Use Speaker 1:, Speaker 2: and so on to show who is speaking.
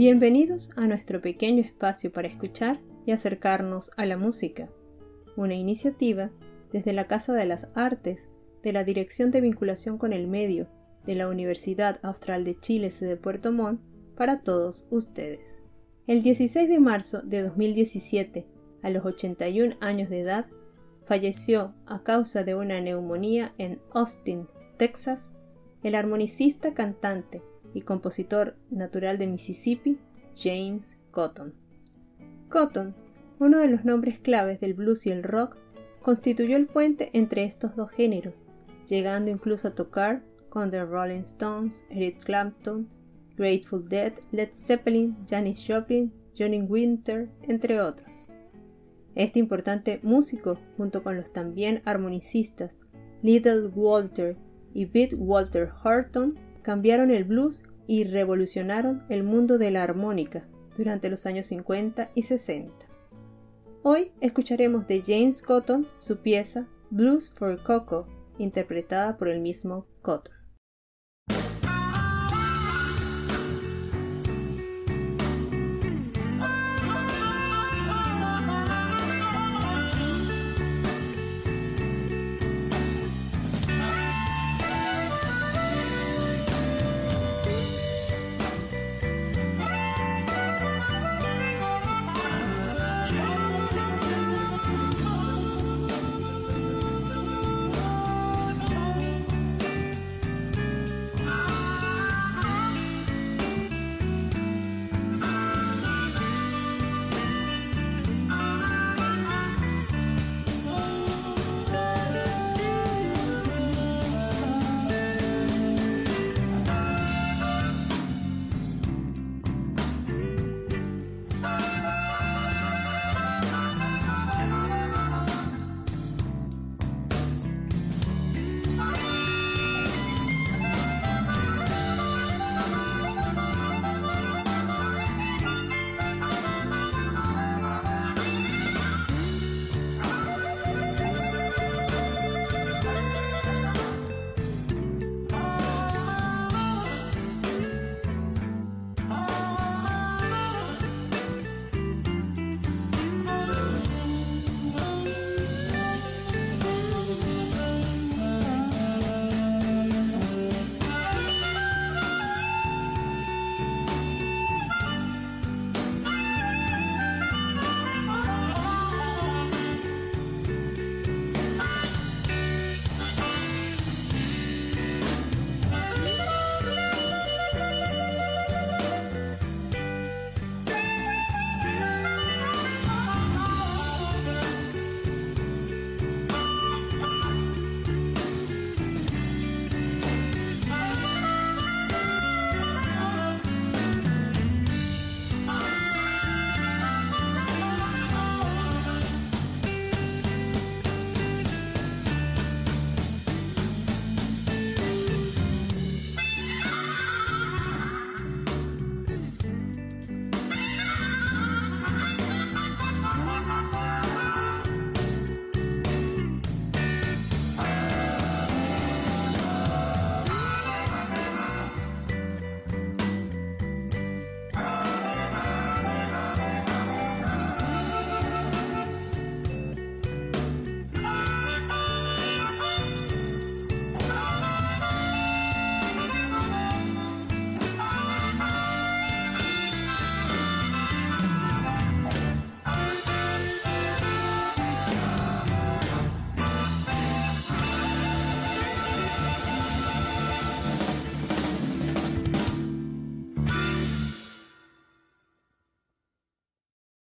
Speaker 1: Bienvenidos a nuestro pequeño espacio para escuchar y acercarnos a la música, una iniciativa desde la Casa de las Artes de la Dirección de Vinculación con el Medio de la Universidad Austral de Chile de Puerto Montt para todos ustedes. El 16 de marzo de 2017, a los 81 años de edad, falleció a causa de una neumonía en Austin, Texas, el armonicista, cantante y compositor natural de Mississippi, James Cotton. Cotton, uno de los nombres claves del blues y el rock, constituyó el puente entre estos dos géneros, llegando incluso a tocar con The Rolling Stones, Eric Clapton, Grateful Dead, Led Zeppelin, Janis Joplin, Johnny Winter, entre otros. Este importante músico, junto con los también armonicistas Little Walter y Beat Walter Horton, cambiaron el blues y revolucionaron el mundo de la armónica durante los años 50 y 60. Hoy escucharemos de James Cotton su pieza Blues for Coco, interpretada por el mismo Cotton.